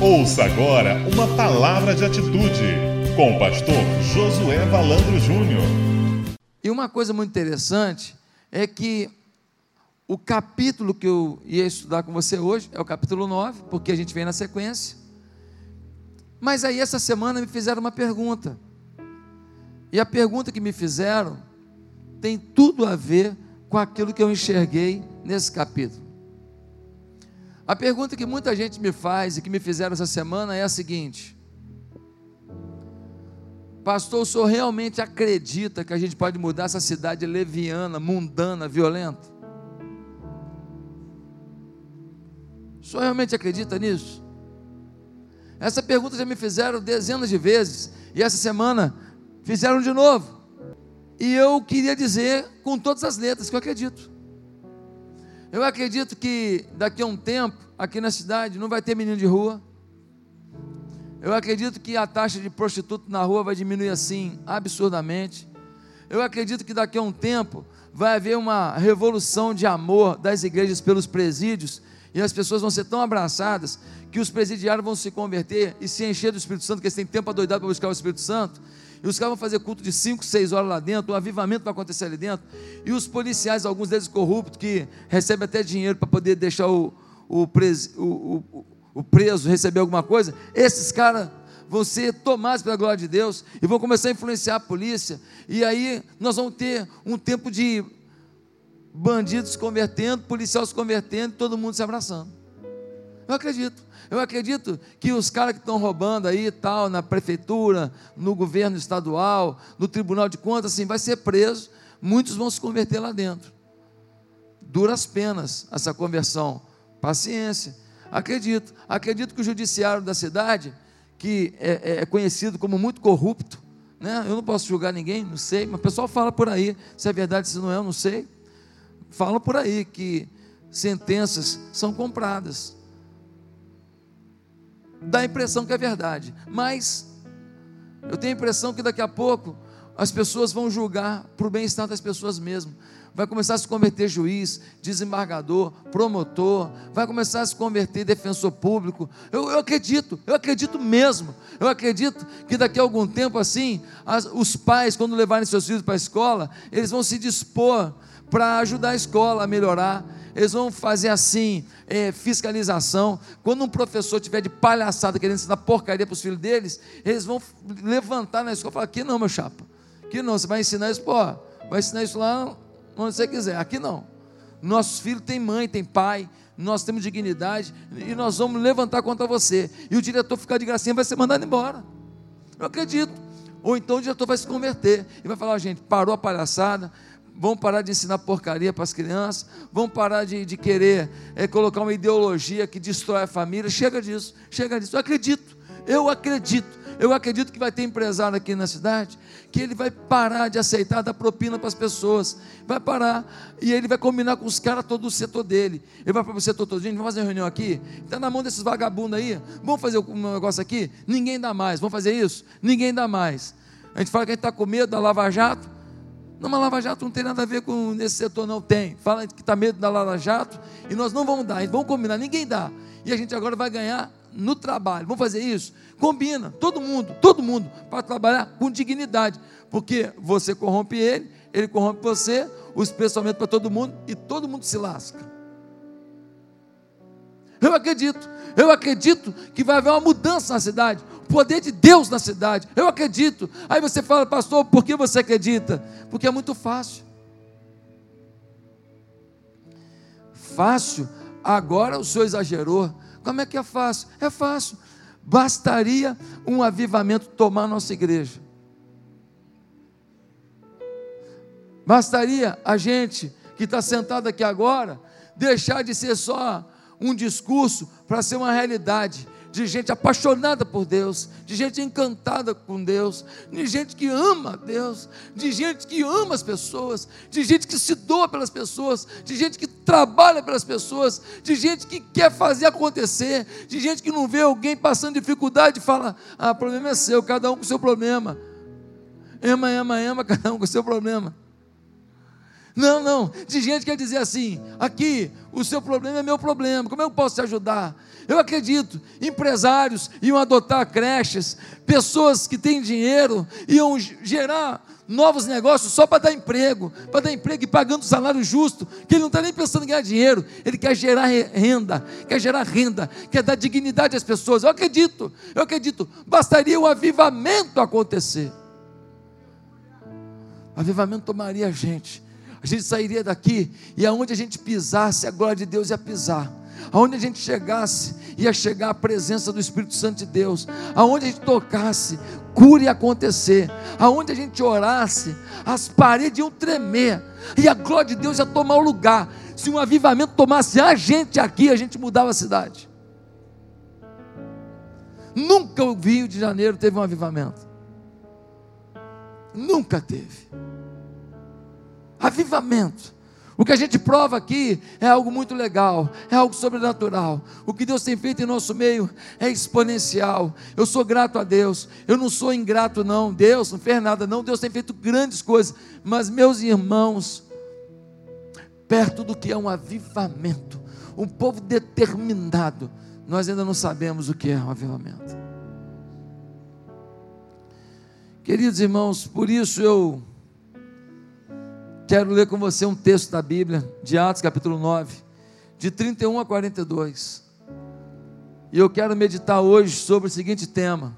Ouça agora uma palavra de atitude com o pastor Josué Valandro Júnior. E uma coisa muito interessante é que o capítulo que eu ia estudar com você hoje é o capítulo 9, porque a gente vem na sequência. Mas aí essa semana me fizeram uma pergunta. E a pergunta que me fizeram tem tudo a ver com aquilo que eu enxerguei nesse capítulo. A pergunta que muita gente me faz e que me fizeram essa semana é a seguinte: Pastor, o senhor realmente acredita que a gente pode mudar essa cidade leviana, mundana, violenta? O senhor realmente acredita nisso? Essa pergunta já me fizeram dezenas de vezes, e essa semana fizeram de novo. E eu queria dizer com todas as letras que eu acredito. Eu acredito que daqui a um tempo, aqui na cidade, não vai ter menino de rua. Eu acredito que a taxa de prostituto na rua vai diminuir assim, absurdamente. Eu acredito que daqui a um tempo vai haver uma revolução de amor das igrejas pelos presídios e as pessoas vão ser tão abraçadas que os presidiários vão se converter e se encher do Espírito Santo, porque eles têm tempo adoidado para buscar o Espírito Santo. E os caras vão fazer culto de 5, 6 horas lá dentro, um avivamento vai acontecer ali dentro. E os policiais, alguns deles corruptos, que recebem até dinheiro para poder deixar o, o, preso, o, o, o preso receber alguma coisa, esses caras vão ser tomados pela glória de Deus e vão começar a influenciar a polícia. E aí nós vamos ter um tempo de bandidos se convertendo, policial se convertendo, todo mundo se abraçando. Eu acredito. Eu acredito que os caras que estão roubando aí tal, na prefeitura, no governo estadual, no tribunal de contas, assim, vai ser preso, muitos vão se converter lá dentro. Duras penas essa conversão. Paciência. Acredito. Acredito que o judiciário da cidade, que é, é, é conhecido como muito corrupto, né? eu não posso julgar ninguém, não sei, mas o pessoal fala por aí, se é verdade, se não é, eu não sei. Falam por aí que sentenças são compradas dá a impressão que é verdade, mas eu tenho a impressão que daqui a pouco as pessoas vão julgar para o bem-estar das pessoas mesmo. Vai começar a se converter juiz, desembargador, promotor, vai começar a se converter defensor público. Eu, eu acredito, eu acredito mesmo. Eu acredito que daqui a algum tempo assim, as, os pais, quando levarem seus filhos para a escola, eles vão se dispor para ajudar a escola a melhorar eles vão fazer assim, é, fiscalização. Quando um professor tiver de palhaçada querendo ensinar porcaria para os filhos deles, eles vão levantar na escola e falar: aqui não, meu chapa, aqui não, você vai ensinar isso, pô, vai ensinar isso lá onde você quiser, aqui não. Nossos filhos têm mãe, têm pai, nós temos dignidade e nós vamos levantar contra você. E o diretor ficar de gracinha vai ser mandado embora. Eu acredito. Ou então o diretor vai se converter e vai falar: gente, parou a palhaçada, vão parar de ensinar porcaria para as crianças, vão parar de, de querer é, colocar uma ideologia que destrói a família. Chega disso, chega disso. Eu acredito, eu acredito, eu acredito que vai ter empresário aqui na cidade que ele vai parar de aceitar dar propina para as pessoas, vai parar e ele vai combinar com os caras todo o setor dele. Ele vai para o setor todo, gente, vamos fazer uma reunião aqui? Está na mão desses vagabundos aí, vamos fazer um negócio aqui? Ninguém dá mais, vamos fazer isso? Ninguém dá mais. A gente fala que a gente está com medo da Lava Jato, não, mas Lava Jato não tem nada a ver com nesse setor, não tem. Fala que está medo da Lava Jato e nós não vamos dar, vamos combinar, ninguém dá. E a gente agora vai ganhar no trabalho. Vamos fazer isso? Combina, todo mundo, todo mundo, para trabalhar com dignidade. Porque você corrompe ele, ele corrompe você, o especialmente para todo mundo e todo mundo se lasca. Eu acredito, eu acredito que vai haver uma mudança na cidade, o poder de Deus na cidade. Eu acredito. Aí você fala, pastor, por que você acredita? Porque é muito fácil. Fácil, agora o senhor exagerou. Como é que é fácil? É fácil. Bastaria um avivamento tomar nossa igreja. Bastaria a gente que está sentado aqui agora deixar de ser só um discurso para ser uma realidade de gente apaixonada por Deus, de gente encantada com Deus, de gente que ama Deus, de gente que ama as pessoas, de gente que se doa pelas pessoas, de gente que trabalha pelas pessoas, de gente que quer fazer acontecer, de gente que não vê alguém passando dificuldade e fala: ah, o problema é seu, cada um com o seu problema. Ema, ema, ema, cada um com o seu problema. Não, não. De gente que quer dizer assim: aqui, o seu problema é meu problema. Como eu posso te ajudar? Eu acredito, empresários iam adotar creches, pessoas que têm dinheiro iam gerar novos negócios só para dar emprego, para dar emprego e pagando salário justo, que ele não está nem pensando em ganhar dinheiro, ele quer gerar renda, quer gerar renda, quer dar dignidade às pessoas. Eu acredito, eu acredito, bastaria o avivamento acontecer. O avivamento tomaria a gente, a gente sairia daqui e aonde a gente pisasse, a glória de Deus ia pisar aonde a gente chegasse, ia chegar a presença do Espírito Santo de Deus, aonde a gente tocasse, cura ia acontecer, aonde a gente orasse, as paredes iam tremer, e a glória de Deus ia tomar o lugar. Se um avivamento tomasse a gente aqui, a gente mudava a cidade. Nunca o Rio de Janeiro teve um avivamento. Nunca teve. Avivamento. O que a gente prova aqui é algo muito legal, é algo sobrenatural. O que Deus tem feito em nosso meio é exponencial. Eu sou grato a Deus. Eu não sou ingrato, não. Deus não fez nada, não. Deus tem feito grandes coisas. Mas, meus irmãos, perto do que é um avivamento, um povo determinado, nós ainda não sabemos o que é um avivamento. Queridos irmãos, por isso eu Quero ler com você um texto da Bíblia, de Atos capítulo 9, de 31 a 42. E eu quero meditar hoje sobre o seguinte tema: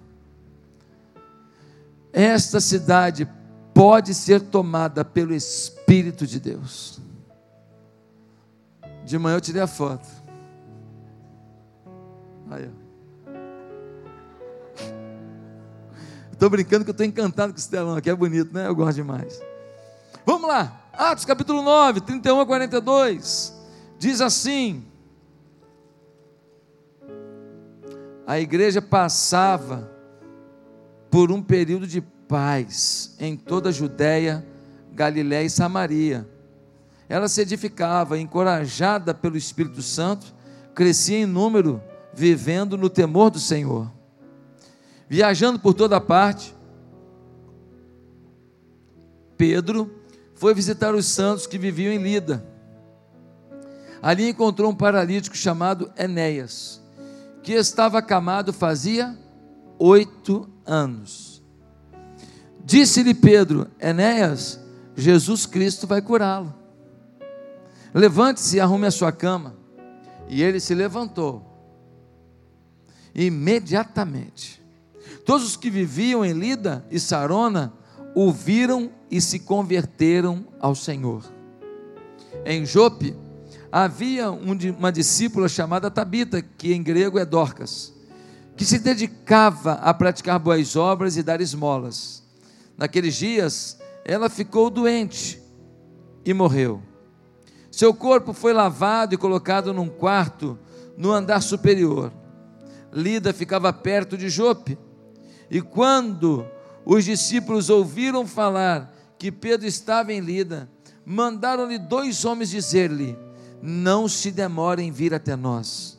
Esta cidade pode ser tomada pelo Espírito de Deus. De manhã eu tirei a foto. Aí, Estou brincando que eu estou encantado com esse telão aqui, é bonito, né? Eu gosto demais. Vamos lá. Atos capítulo 9, 31 a 42, diz assim: A igreja passava por um período de paz em toda a Judéia, Galiléia e Samaria. Ela se edificava, encorajada pelo Espírito Santo, crescia em número, vivendo no temor do Senhor. Viajando por toda parte, Pedro foi visitar os santos que viviam em Lida. Ali encontrou um paralítico chamado Enéas, que estava acamado fazia oito anos. Disse-lhe Pedro: Enéas, Jesus Cristo vai curá-lo. Levante-se e arrume a sua cama. E ele se levantou. Imediatamente. Todos os que viviam em Lida e Sarona ouviram e se converteram ao Senhor. Em Jope havia uma discípula chamada Tabita, que em grego é Dorcas, que se dedicava a praticar boas obras e dar esmolas. Naqueles dias, ela ficou doente e morreu. Seu corpo foi lavado e colocado num quarto no andar superior. Lida ficava perto de Jope. E quando os discípulos ouviram falar que Pedro estava em Lida, mandaram-lhe dois homens dizer-lhe: Não se demore em vir até nós.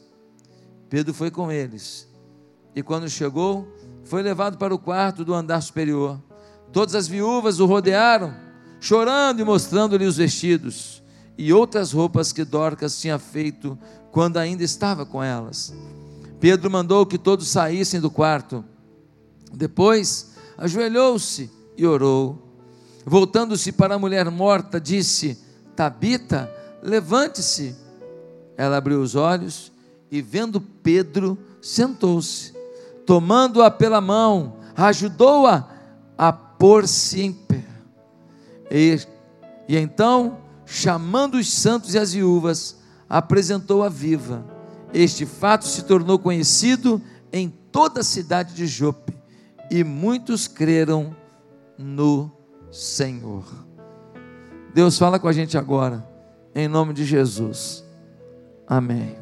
Pedro foi com eles, e quando chegou, foi levado para o quarto do andar superior. Todas as viúvas o rodearam, chorando e mostrando-lhe os vestidos e outras roupas que Dorcas tinha feito quando ainda estava com elas. Pedro mandou que todos saíssem do quarto. Depois, ajoelhou-se e orou. Voltando-se para a mulher morta, disse: Tabita, levante-se. Ela abriu os olhos e, vendo Pedro, sentou-se. Tomando-a pela mão, ajudou-a a, pôr-se em pé. E, e então, chamando os santos e as viúvas, apresentou-a viva. Este fato se tornou conhecido em toda a cidade de Jope, e muitos creram no Senhor. Deus fala com a gente agora, em nome de Jesus. Amém.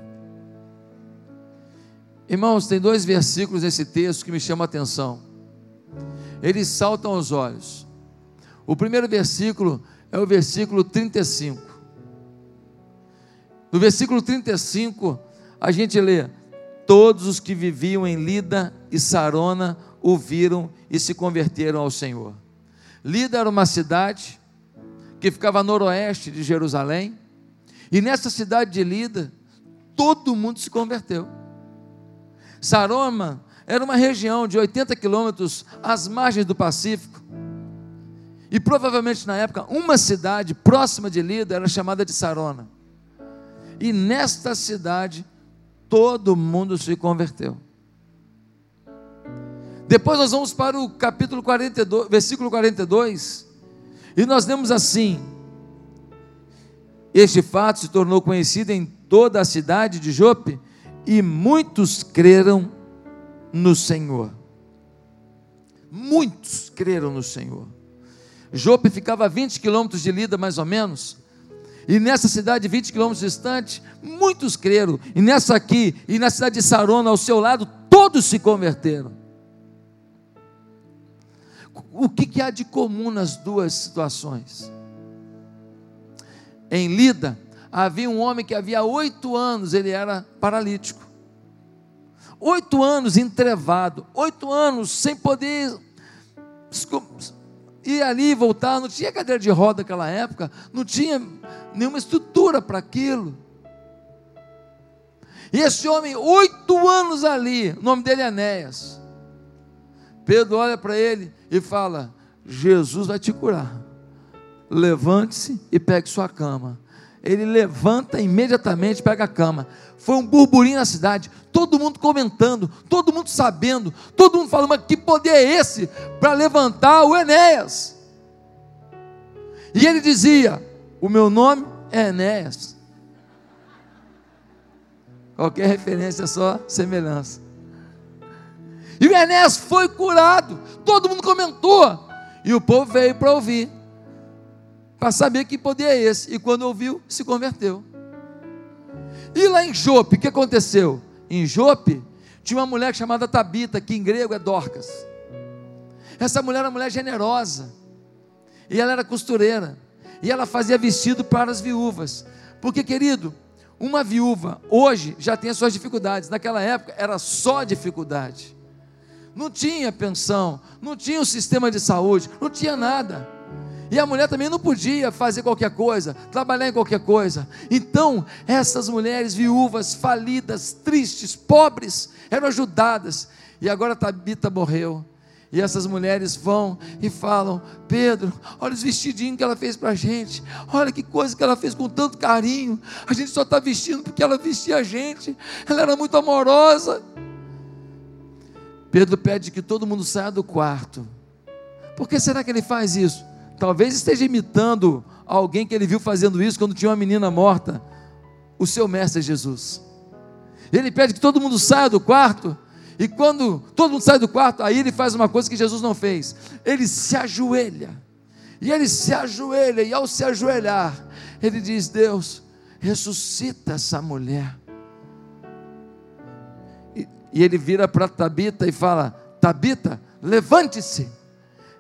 Irmãos, tem dois versículos nesse texto que me chamam a atenção. Eles saltam aos olhos. O primeiro versículo é o versículo 35. No versículo 35, a gente lê: Todos os que viviam em Lida e Sarona ouviram e se converteram ao Senhor. Lida era uma cidade que ficava a noroeste de Jerusalém. E nessa cidade de Lida, todo mundo se converteu. Saroma era uma região de 80 quilômetros às margens do Pacífico. E provavelmente na época, uma cidade próxima de Lida era chamada de Sarona. E nesta cidade, todo mundo se converteu. Depois nós vamos para o capítulo 42, versículo 42, e nós lemos assim: Este fato se tornou conhecido em toda a cidade de Jope, e muitos creram no Senhor. Muitos creram no Senhor. Jope ficava a 20 quilômetros de Lida, mais ou menos. E nessa cidade, 20 quilômetros distante, muitos creram. E nessa aqui, e na cidade de Sarona, ao seu lado, todos se converteram. O que, que há de comum nas duas situações? Em Lida, havia um homem que havia oito anos, ele era paralítico. Oito anos entrevado, oito anos sem poder ir ali e voltar, não tinha cadeira de roda naquela época, não tinha nenhuma estrutura para aquilo. E esse homem, oito anos ali, o nome dele é Enéas. Pedro olha para ele e fala: Jesus vai te curar. Levante-se e pegue sua cama. Ele levanta imediatamente, pega a cama. Foi um burburinho na cidade, todo mundo comentando, todo mundo sabendo, todo mundo falando, mas que poder é esse para levantar o Enéas? E ele dizia: O meu nome é Enéas. Qualquer referência é só semelhança. E o Enéas foi curado, todo mundo comentou, e o povo veio para ouvir, para saber que poder é esse, e quando ouviu, se converteu. E lá em Jope, o que aconteceu? Em Jope, tinha uma mulher chamada Tabita, que em grego é Dorcas. Essa mulher era uma mulher generosa, e ela era costureira, e ela fazia vestido para as viúvas, porque querido, uma viúva hoje já tem as suas dificuldades, naquela época era só dificuldade, não tinha pensão, não tinha um sistema de saúde, não tinha nada. E a mulher também não podia fazer qualquer coisa, trabalhar em qualquer coisa. Então, essas mulheres viúvas, falidas, tristes, pobres, eram ajudadas. E agora Tabita morreu. E essas mulheres vão e falam: Pedro, olha os vestidinhos que ela fez para a gente, olha que coisa que ela fez com tanto carinho. A gente só está vestindo porque ela vestia a gente, ela era muito amorosa. Pedro pede que todo mundo saia do quarto. Por que será que ele faz isso? Talvez esteja imitando alguém que ele viu fazendo isso quando tinha uma menina morta, o seu mestre Jesus. Ele pede que todo mundo saia do quarto, e quando todo mundo sai do quarto, aí ele faz uma coisa que Jesus não fez: ele se ajoelha, e ele se ajoelha, e ao se ajoelhar, ele diz: Deus, ressuscita essa mulher. E, ele vira para Tabita e fala: Tabita, levante-se.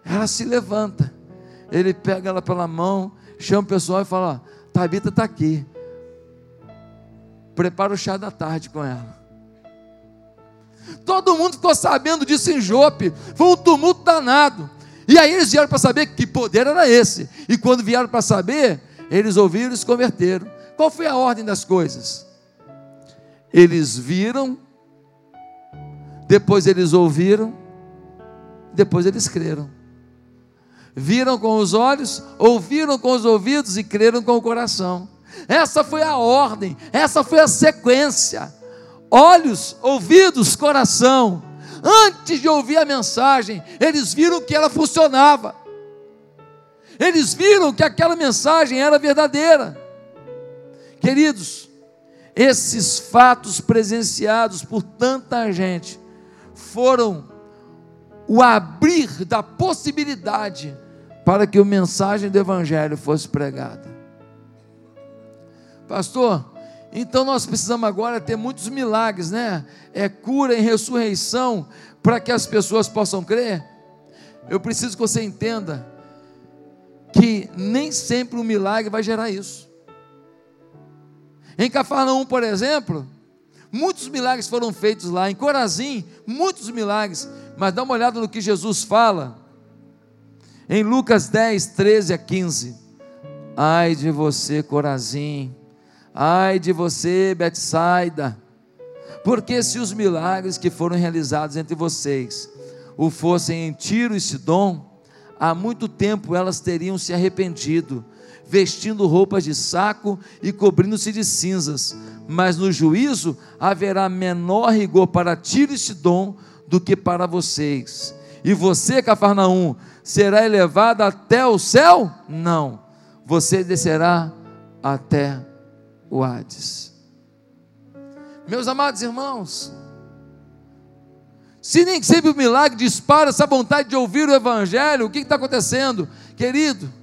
Ela se levanta ele pega ela pela mão, chama o pessoal e fala: Tabita está aqui. Prepara o chá da tarde com ela. Todo mundo ficou sabendo disso em Jope. Foi um tumulto danado. E aí eles vieram para saber que poder era esse. E quando vieram para saber, eles ouviram e se converteram. Qual foi a ordem das coisas? Eles viram, depois eles ouviram, depois eles creram viram com os olhos, ouviram com os ouvidos e creram com o coração. Essa foi a ordem, essa foi a sequência. Olhos, ouvidos, coração. Antes de ouvir a mensagem, eles viram que ela funcionava. Eles viram que aquela mensagem era verdadeira. Queridos, esses fatos presenciados por tanta gente foram o abrir da possibilidade para que a mensagem do Evangelho fosse pregada. Pastor, então nós precisamos agora ter muitos milagres, né? É cura e ressurreição para que as pessoas possam crer. Eu preciso que você entenda que nem sempre um milagre vai gerar isso. Em Cafarnaum, por exemplo, muitos milagres foram feitos lá. Em Corazim, muitos milagres. Mas dá uma olhada no que Jesus fala em Lucas 10, 13 a 15. Ai de você, Corazim. Ai de você, Betsaida. Porque se os milagres que foram realizados entre vocês o fossem em Tiro e Sidom, há muito tempo elas teriam se arrependido, vestindo roupas de saco e cobrindo-se de cinzas. Mas no juízo haverá menor rigor para Tiro e Sidom do que para vocês. E você, Cafarnaum, será elevado até o céu? Não. Você descerá até o Hades. Meus amados irmãos, se nem sempre o milagre dispara essa vontade de ouvir o Evangelho, o que está acontecendo? Querido,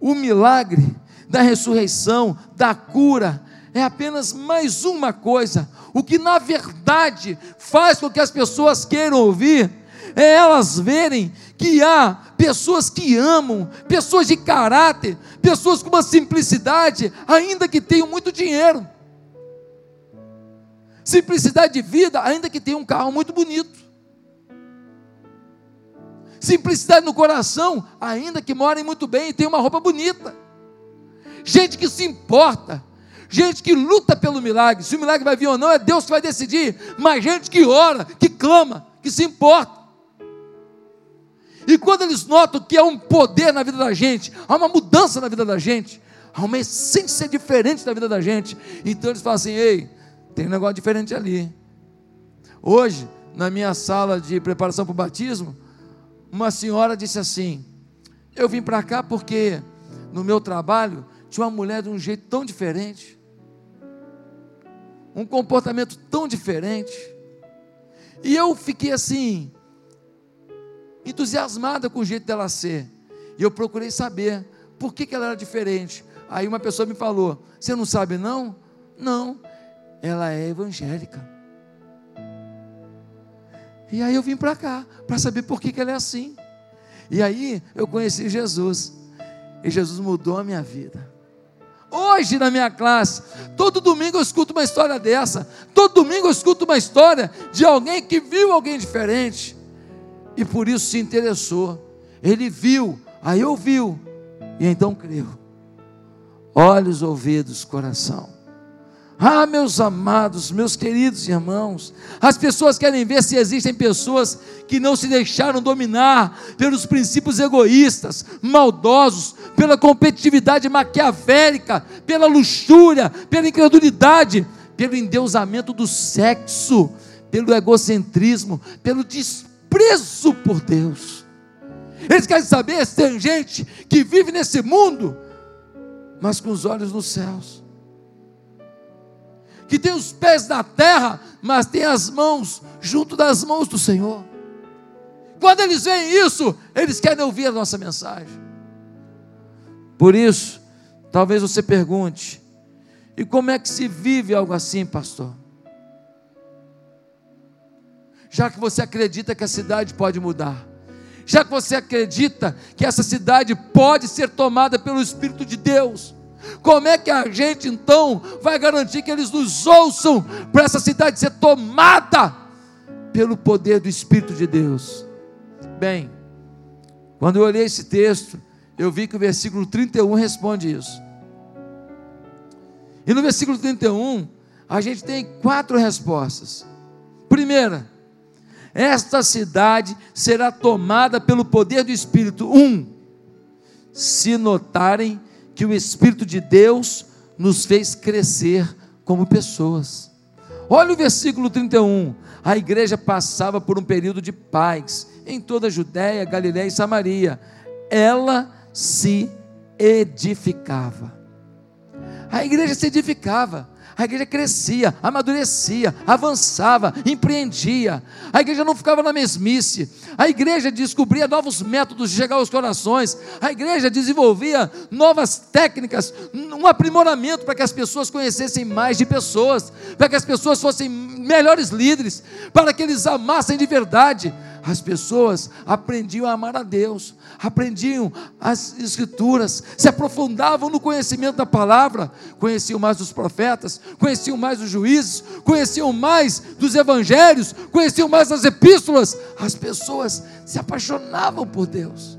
o milagre da ressurreição, da cura, é apenas mais uma coisa. O que na verdade faz com que as pessoas queiram ouvir é elas verem que há pessoas que amam, pessoas de caráter, pessoas com uma simplicidade, ainda que tenham muito dinheiro. Simplicidade de vida, ainda que tenha um carro muito bonito. Simplicidade no coração, ainda que morem muito bem e tenham uma roupa bonita. Gente que se importa, gente que luta pelo milagre. Se o milagre vai vir ou não, é Deus que vai decidir. Mas gente que ora, que clama, que se importa. E quando eles notam que há um poder na vida da gente, há uma mudança na vida da gente, há uma essência diferente na vida da gente, então eles falam assim: ei, tem um negócio diferente ali. Hoje, na minha sala de preparação para o batismo, uma senhora disse assim: Eu vim para cá porque no meu trabalho tinha uma mulher de um jeito tão diferente, um comportamento tão diferente, e eu fiquei assim, entusiasmada com o jeito dela ser, e eu procurei saber por que, que ela era diferente. Aí uma pessoa me falou: Você não sabe, não? Não, ela é evangélica. E aí eu vim para cá, para saber por que, que ela é assim. E aí eu conheci Jesus. E Jesus mudou a minha vida. Hoje na minha classe, todo domingo eu escuto uma história dessa. Todo domingo eu escuto uma história de alguém que viu alguém diferente. E por isso se interessou. Ele viu, aí ouviu, e então creu. Olhos, ouvidos, coração. Ah, meus amados, meus queridos irmãos, as pessoas querem ver se existem pessoas que não se deixaram dominar pelos princípios egoístas, maldosos, pela competitividade maquiavélica, pela luxúria, pela incredulidade, pelo endeusamento do sexo, pelo egocentrismo, pelo desprezo por Deus. Eles querem saber se tem gente que vive nesse mundo, mas com os olhos nos céus que tem os pés na terra, mas tem as mãos junto das mãos do Senhor. Quando eles veem isso, eles querem ouvir a nossa mensagem. Por isso, talvez você pergunte: e como é que se vive algo assim, pastor? Já que você acredita que a cidade pode mudar, já que você acredita que essa cidade pode ser tomada pelo Espírito de Deus, como é que a gente então vai garantir que eles nos ouçam para essa cidade ser tomada pelo poder do Espírito de Deus? Bem, quando eu olhei esse texto, eu vi que o versículo 31 responde isso. E no versículo 31, a gente tem quatro respostas. Primeira, esta cidade será tomada pelo poder do Espírito. Um, se notarem que o Espírito de Deus nos fez crescer como pessoas. Olha o versículo 31. A igreja passava por um período de paz em toda a Judéia, Galiléia e Samaria. Ela se edificava. A igreja se edificava a igreja crescia, amadurecia, avançava, empreendia. A igreja não ficava na mesmice. A igreja descobria novos métodos de chegar aos corações. A igreja desenvolvia novas técnicas, um aprimoramento para que as pessoas conhecessem mais de pessoas, para que as pessoas fossem melhores líderes, para que eles amassem de verdade as pessoas aprendiam a amar a Deus, aprendiam as Escrituras, se aprofundavam no conhecimento da palavra, conheciam mais os profetas, conheciam mais os juízes, conheciam mais dos evangelhos, conheciam mais as epístolas. As pessoas se apaixonavam por Deus.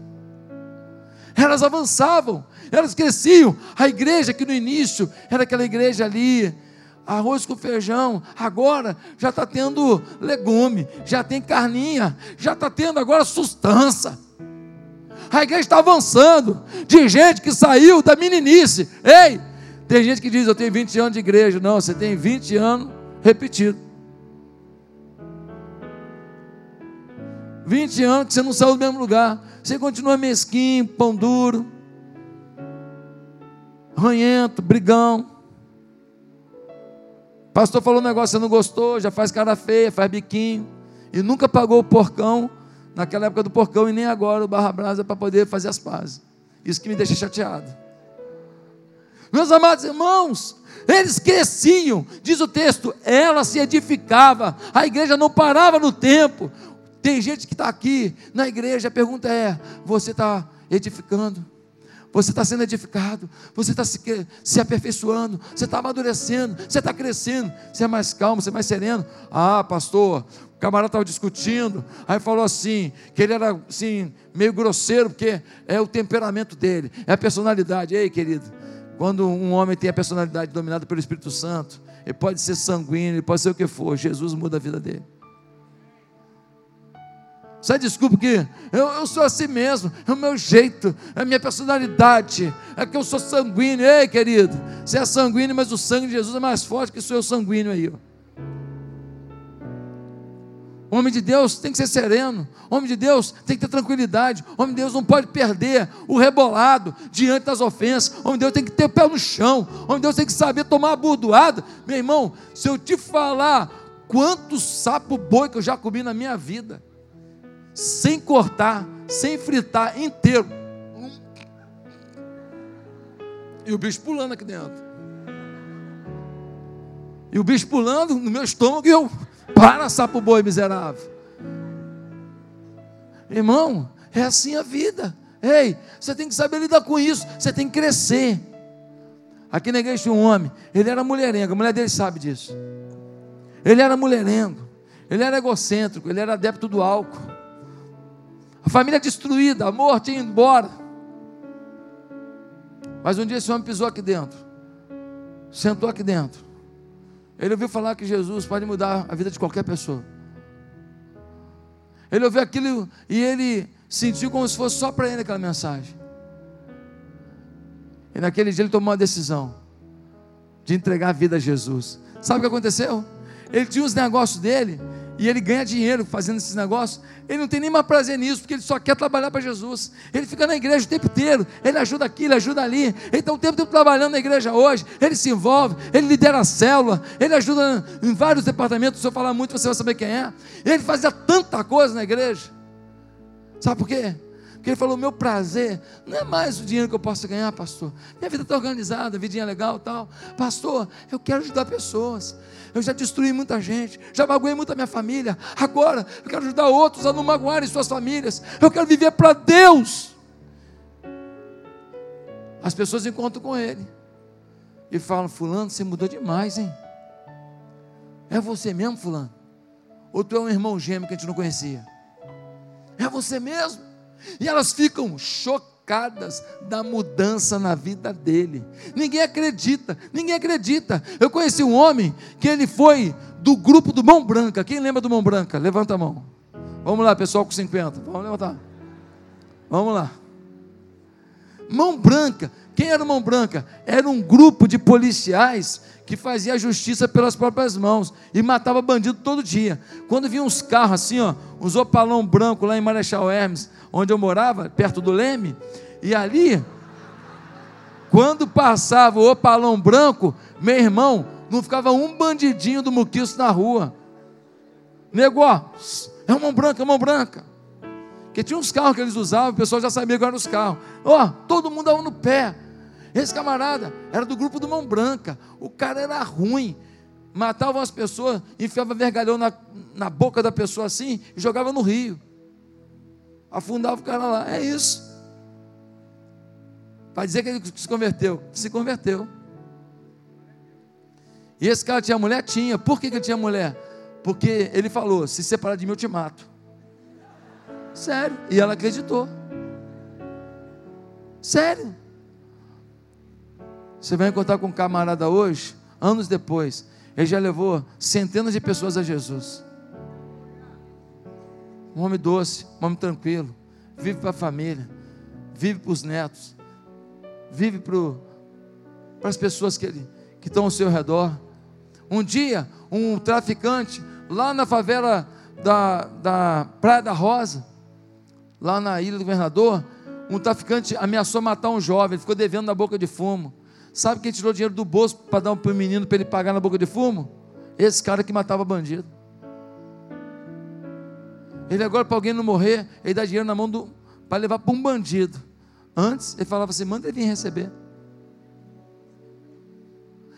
elas avançavam, elas cresciam. A igreja que no início era aquela igreja ali, arroz com feijão, agora já está tendo legume, já tem carninha, já está tendo agora sustância. A igreja está avançando, de gente que saiu da meninice. Ei, tem gente que diz: Eu tenho 20 anos de igreja. Não, você tem 20 anos repetido. 20 anos que você não saiu do mesmo lugar. Você continua mesquinho, pão duro, ranhento, brigão. Pastor falou um negócio, você não gostou, já faz cara feia, faz biquinho. E nunca pagou o porcão, naquela época do porcão, e nem agora o barra brasa para poder fazer as pazes. Isso que me deixa chateado. Meus amados irmãos, eles cresciam, diz o texto, ela se edificava, a igreja não parava no tempo. Tem gente que está aqui na igreja, a pergunta é: você está edificando? Você está sendo edificado, você está se, se aperfeiçoando, você está amadurecendo, você está crescendo, você é mais calmo, você é mais sereno. Ah, pastor, o camarada estava discutindo, aí falou assim, que ele era assim, meio grosseiro, porque é o temperamento dele, é a personalidade. Ei, querido, quando um homem tem a personalidade dominada pelo Espírito Santo, ele pode ser sanguíneo, ele pode ser o que for, Jesus muda a vida dele. Sai desculpa que eu, eu sou assim mesmo, é o meu jeito, é a minha personalidade, é que eu sou sanguíneo. Ei, querido, você é sanguíneo, mas o sangue de Jesus é mais forte que o seu sanguíneo aí. Homem de Deus tem que ser sereno, homem de Deus tem que ter tranquilidade, homem de Deus não pode perder o rebolado diante das ofensas, homem de Deus tem que ter o pé no chão, homem de Deus tem que saber tomar a burdoada. Meu irmão, se eu te falar quantos sapo boi que eu já comi na minha vida, sem cortar, sem fritar, inteiro. E o bicho pulando aqui dentro. E o bicho pulando no meu estômago e eu, para sapo boi miserável. Irmão, é assim a vida. Ei, você tem que saber lidar com isso, você tem que crescer. Aqui na igreja tinha um homem, ele era mulherengo, a mulher dele sabe disso. Ele era mulherengo, ele era egocêntrico, ele era adepto do álcool a família destruída, a morte indo embora. Mas um dia esse homem pisou aqui dentro, sentou aqui dentro. Ele ouviu falar que Jesus pode mudar a vida de qualquer pessoa. Ele ouviu aquilo e ele sentiu como se fosse só para ele aquela mensagem. E naquele dia ele tomou uma decisão de entregar a vida a Jesus. Sabe o que aconteceu? Ele tinha os negócios dele e ele ganha dinheiro fazendo esses negócios, ele não tem nem mais prazer nisso, porque ele só quer trabalhar para Jesus. Ele fica na igreja o tempo inteiro, ele ajuda aqui, ele ajuda ali. Ele está o tempo inteiro trabalhando na igreja hoje, ele se envolve, ele lidera a célula, ele ajuda em vários departamentos. Se eu falar muito, você vai saber quem é. Ele fazia tanta coisa na igreja. Sabe por quê? Porque ele falou: meu prazer não é mais o dinheiro que eu posso ganhar, pastor. Minha vida está organizada, vidinha legal tal. Pastor, eu quero ajudar pessoas. Eu já destruí muita gente, já magoei muita minha família. Agora eu quero ajudar outros a não magoarem suas famílias. Eu quero viver para Deus. As pessoas encontram com ele e falam: Fulano, você mudou demais, hein? É você mesmo, Fulano? Ou tu é um irmão gêmeo que a gente não conhecia? É você mesmo? E elas ficam chocadas da mudança na vida dele. Ninguém acredita, ninguém acredita. Eu conheci um homem que ele foi do grupo do Mão Branca. Quem lembra do Mão Branca? Levanta a mão. Vamos lá, pessoal com 50. Vamos levantar. Vamos lá. Mão Branca. Quem era Mão Branca? Era um grupo de policiais que fazia justiça pelas próprias mãos e matava bandido todo dia. Quando vinha uns carros assim, ó, uns opalão branco lá em Marechal Hermes, onde eu morava, perto do Leme, e ali, quando passava o opalão branco, meu irmão, não ficava um bandidinho do muquiço na rua. Ó, é mão branca, é mão branca. Porque tinha uns carros que eles usavam, o pessoal já sabia que eram os carros. Ó, todo mundo dava no pé. Esse camarada era do grupo do Mão Branca. O cara era ruim. Matavam as pessoas, enfiava vergalhão na, na boca da pessoa assim e jogava no rio afundava o cara lá. É isso. Para dizer que ele se converteu. Se converteu. E esse cara tinha mulher? Tinha. Por que, que ele tinha mulher? Porque ele falou: se separar de mim, eu te mato. Sério. E ela acreditou. Sério. Você vai encontrar com um camarada hoje, anos depois, ele já levou centenas de pessoas a Jesus. Um homem doce, um homem tranquilo, vive para a família, vive para os netos, vive para as pessoas que, que estão ao seu redor. Um dia, um traficante, lá na favela da, da Praia da Rosa, lá na Ilha do Governador, um traficante ameaçou matar um jovem, ele ficou devendo na boca de fumo. Sabe quem tirou dinheiro do bolso para dar para o menino para ele pagar na boca de fumo? Esse cara que matava bandido. Ele agora, para alguém não morrer, ele dá dinheiro na mão para levar para um bandido. Antes, ele falava assim: manda ele vir receber.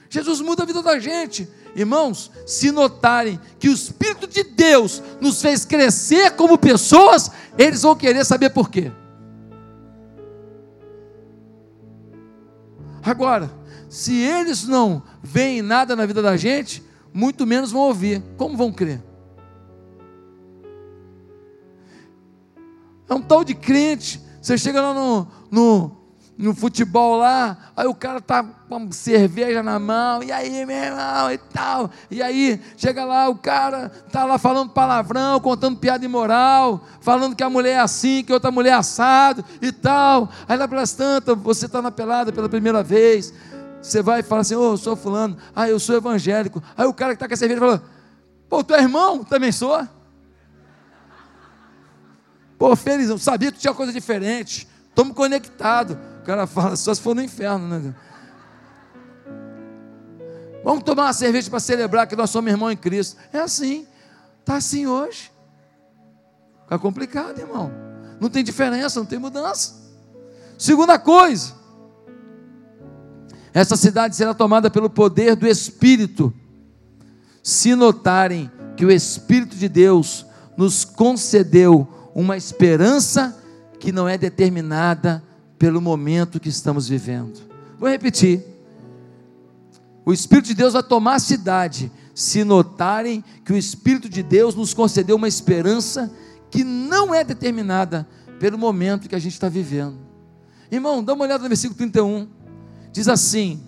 Jesus muda a vida da gente. Irmãos, se notarem que o Espírito de Deus nos fez crescer como pessoas, eles vão querer saber por quê. Agora, se eles não veem nada na vida da gente, muito menos vão ouvir. Como vão crer? É um tal de crente. Você chega lá no, no, no futebol lá, aí o cara tá com cerveja na mão, e aí, meu irmão, e tal. E aí, chega lá, o cara tá lá falando palavrão, contando piada imoral, falando que a mulher é assim, que outra mulher é assado e tal. Aí lá pelas tantas, você tá na pelada pela primeira vez, você vai e fala assim, ô, oh, eu sou fulano, ah, eu sou evangélico. Aí o cara que tá com a cerveja fala, pô, tu é irmão? Também sou? Pô, felizão, sabia que tinha coisa diferente. Estamos conectados. O cara fala, só se for no inferno, né? Vamos tomar uma cerveja para celebrar que nós somos irmãos em Cristo. É assim. Está assim hoje. Fica complicado, irmão. Não tem diferença, não tem mudança. Segunda coisa. Essa cidade será tomada pelo poder do Espírito. Se notarem que o Espírito de Deus nos concedeu uma esperança que não é determinada pelo momento que estamos vivendo. Vou repetir. O Espírito de Deus vai tomar a cidade, se notarem que o Espírito de Deus nos concedeu uma esperança que não é determinada pelo momento que a gente está vivendo. Irmão, dá uma olhada no versículo 31. Diz assim: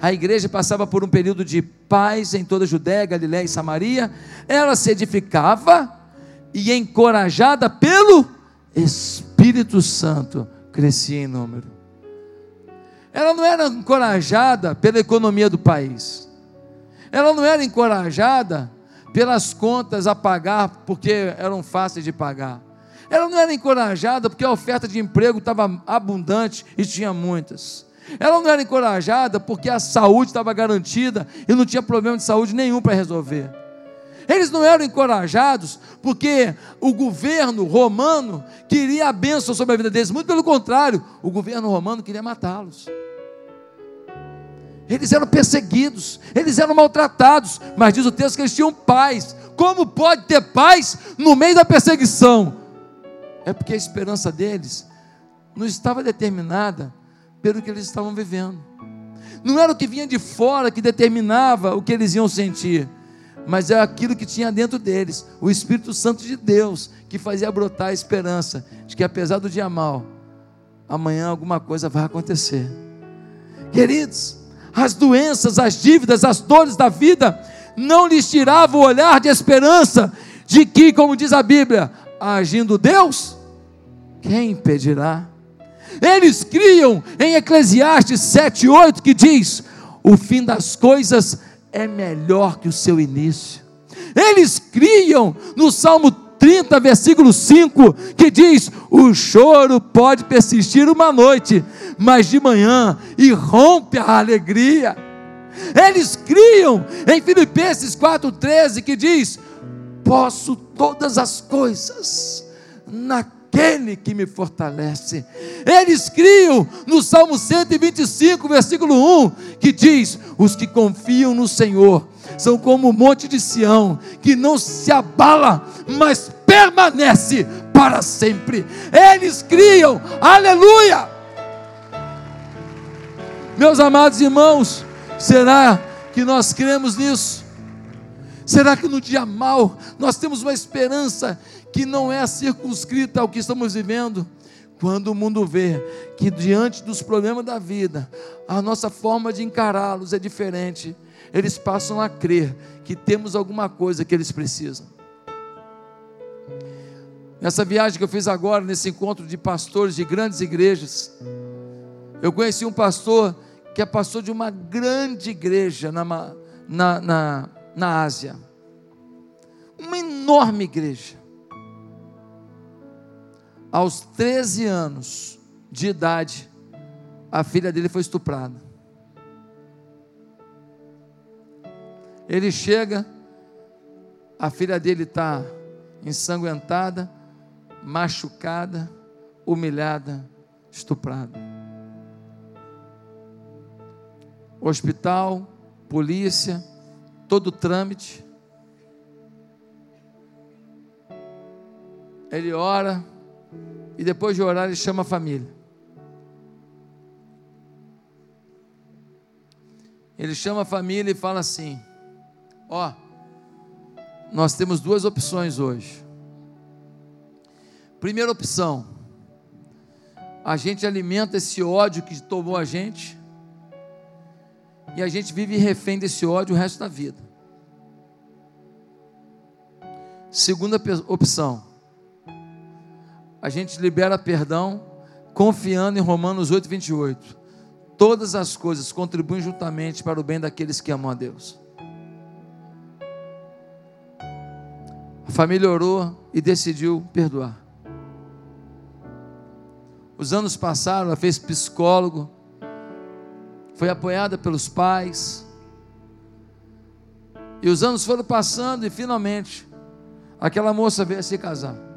a igreja passava por um período de paz em toda a Judéia, Galiléia e Samaria, ela se edificava e encorajada pelo Espírito Santo crescia em número. Ela não era encorajada pela economia do país. Ela não era encorajada pelas contas a pagar porque eram fáceis de pagar. Ela não era encorajada porque a oferta de emprego estava abundante e tinha muitas. Ela não era encorajada porque a saúde estava garantida e não tinha problema de saúde nenhum para resolver. Eles não eram encorajados porque o governo romano queria a bênção sobre a vida deles, muito pelo contrário, o governo romano queria matá-los. Eles eram perseguidos, eles eram maltratados, mas diz o texto que eles tinham paz. Como pode ter paz no meio da perseguição? É porque a esperança deles não estava determinada pelo que eles estavam vivendo. Não era o que vinha de fora que determinava o que eles iam sentir mas é aquilo que tinha dentro deles, o Espírito Santo de Deus, que fazia brotar a esperança de que apesar do dia mal, amanhã alguma coisa vai acontecer. Queridos, as doenças, as dívidas, as dores da vida não lhes tiravam o olhar de esperança de que, como diz a Bíblia, agindo Deus, quem impedirá? Eles criam em Eclesiastes 7:8 que diz: "O fim das coisas é melhor que o seu início. Eles criam no Salmo 30, versículo 5, que diz: O choro pode persistir uma noite, mas de manhã irrompe a alegria. Eles criam em Filipenses 4,13, que diz: Posso todas as coisas na aquele que me fortalece. Eles criam no Salmo 125, versículo 1, que diz: Os que confiam no Senhor são como o monte de Sião, que não se abala, mas permanece para sempre. Eles criam, aleluia! Meus amados irmãos, será que nós cremos nisso? Será que no dia mal nós temos uma esperança que não é circunscrita ao que estamos vivendo. Quando o mundo vê que diante dos problemas da vida, a nossa forma de encará-los é diferente, eles passam a crer que temos alguma coisa que eles precisam. Nessa viagem que eu fiz agora, nesse encontro de pastores de grandes igrejas, eu conheci um pastor que é pastor de uma grande igreja na, na, na, na Ásia. Uma enorme igreja. Aos 13 anos de idade, a filha dele foi estuprada. Ele chega, a filha dele está ensanguentada, machucada, humilhada, estuprada. Hospital, polícia, todo o trâmite. Ele ora e depois de orar ele chama a família. Ele chama a família e fala assim: Ó, nós temos duas opções hoje. Primeira opção, a gente alimenta esse ódio que tomou a gente, e a gente vive refém desse ódio o resto da vida. Segunda opção, a gente libera perdão, confiando em Romanos 8, 28. Todas as coisas contribuem juntamente para o bem daqueles que amam a Deus. A família orou e decidiu perdoar. Os anos passaram, ela fez psicólogo, foi apoiada pelos pais. E os anos foram passando e finalmente aquela moça veio a se casar.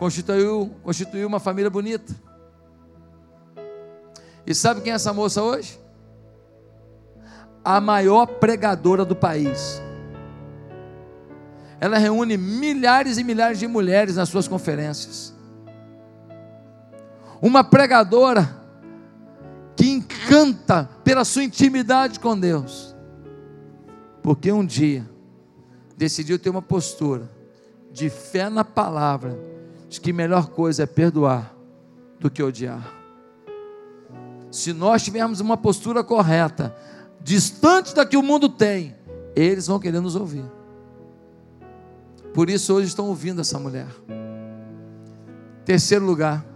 Constituiu, constituiu uma família bonita. E sabe quem é essa moça hoje? A maior pregadora do país ela reúne milhares e milhares de mulheres nas suas conferências. Uma pregadora que encanta pela sua intimidade com Deus, porque um dia decidiu ter uma postura de fé na palavra, de que melhor coisa é perdoar do que odiar. Se nós tivermos uma postura correta, distante da que o mundo tem, eles vão querer nos ouvir. Por isso hoje estão ouvindo essa mulher. Terceiro lugar,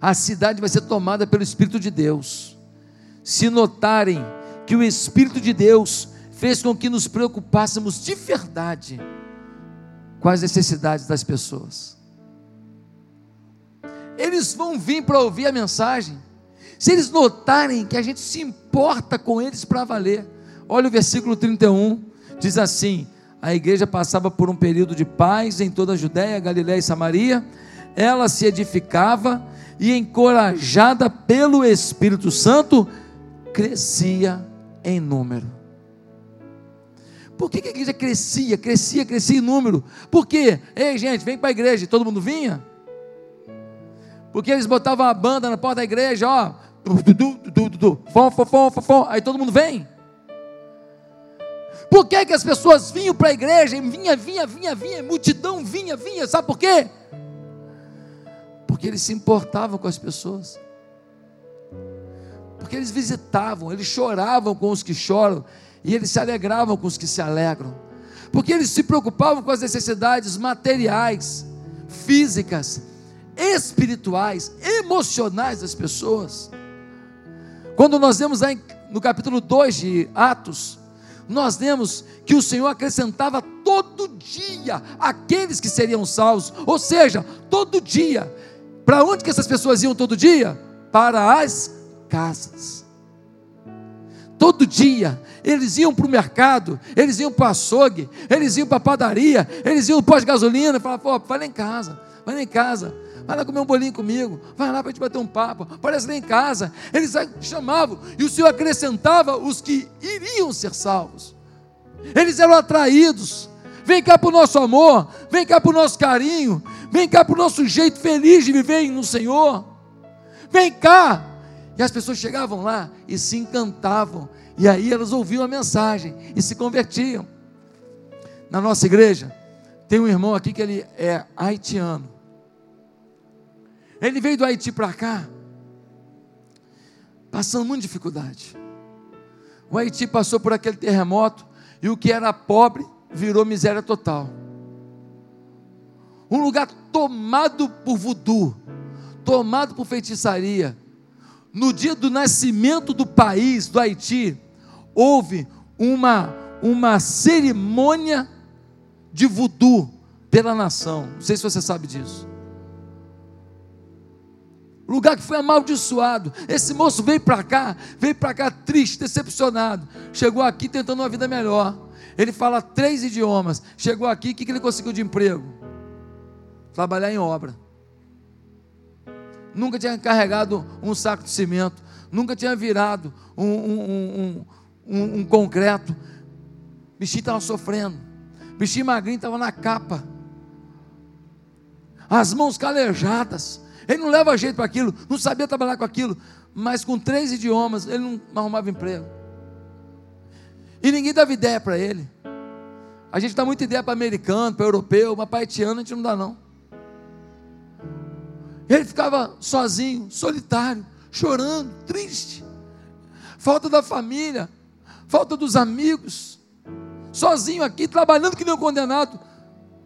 a cidade vai ser tomada pelo Espírito de Deus. Se notarem que o Espírito de Deus fez com que nos preocupássemos de verdade com as necessidades das pessoas. Eles vão vir para ouvir a mensagem. Se eles notarem que a gente se importa com eles para valer. Olha o versículo 31, diz assim: a igreja passava por um período de paz em toda a Judéia, Galiléia e Samaria. Ela se edificava e, encorajada pelo Espírito Santo, crescia em número. Por que, a igreja crescia, crescia, crescia em número? Por quê? Ei, gente, vem para a igreja. E todo mundo vinha? Porque eles botavam a banda na porta da igreja, ó. Fom, fom, fom, fom, aí todo mundo vem. Por que, que as pessoas vinham para a igreja? Vinha, vinha, vinha, vinha, multidão vinha, vinha, sabe por quê? Porque eles se importavam com as pessoas. Porque eles visitavam, eles choravam com os que choram, e eles se alegravam com os que se alegram. Porque eles se preocupavam com as necessidades materiais, físicas, espirituais, emocionais das pessoas. Quando nós vemos aí no capítulo 2 de Atos, nós vemos que o Senhor acrescentava todo dia aqueles que seriam salvos, ou seja, todo dia. Para onde que essas pessoas iam todo dia? Para as casas. Todo dia eles iam para o mercado, eles iam para o açougue, eles iam para a padaria, eles iam para as gasolina, falavam, pô, vai lá em casa, vai lá em casa, vai lá comer um bolinho comigo, vai lá para gente bater um papo, aparece lá em casa. Eles chamavam, e o Senhor acrescentava os que iriam ser salvos. Eles eram atraídos. Vem cá para o nosso amor, vem cá para o nosso carinho, vem cá para o nosso jeito feliz de viver no Senhor. Vem cá. E as pessoas chegavam lá e se encantavam. E aí elas ouviam a mensagem e se convertiam. Na nossa igreja, tem um irmão aqui que ele é haitiano. Ele veio do Haiti para cá, passando muita dificuldade. O Haiti passou por aquele terremoto e o que era pobre virou miséria total. Um lugar tomado por voodoo, tomado por feitiçaria. No dia do nascimento do país, do Haiti, houve uma, uma cerimônia de voodoo pela nação. Não sei se você sabe disso. Lugar que foi amaldiçoado. Esse moço veio para cá, veio para cá triste, decepcionado. Chegou aqui tentando uma vida melhor. Ele fala três idiomas. Chegou aqui, o que ele conseguiu de emprego? Trabalhar em obra. Nunca tinha carregado um saco de cimento. Nunca tinha virado um, um, um, um concreto. O bichinho estava sofrendo. O bichinho magrinho estava na capa. As mãos calejadas. Ele não leva jeito para aquilo, não sabia trabalhar com aquilo, mas com três idiomas ele não arrumava emprego. E ninguém dava ideia para ele. A gente dá muita ideia para americano, para europeu, mas para haitiano a gente não dá não. Ele ficava sozinho, solitário, chorando, triste. Falta da família, falta dos amigos. Sozinho aqui, trabalhando que nem um condenado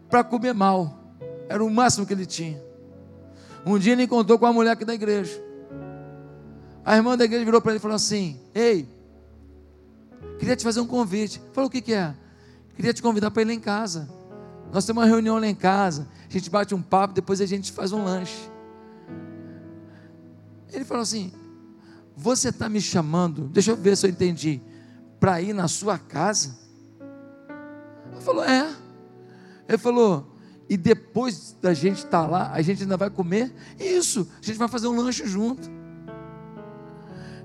para comer mal. Era o máximo que ele tinha. Um dia ele encontrou com uma mulher aqui da igreja. A irmã da igreja virou para ele e falou assim: Ei, queria te fazer um convite. Falou: O que, que é? Queria te convidar para ir lá em casa. Nós temos uma reunião lá em casa. A gente bate um papo, depois a gente faz um lanche. Ele falou assim: Você está me chamando, deixa eu ver se eu entendi, para ir na sua casa? Ele falou: É. Ele falou: e depois da gente estar tá lá, a gente ainda vai comer? Isso, a gente vai fazer um lanche junto.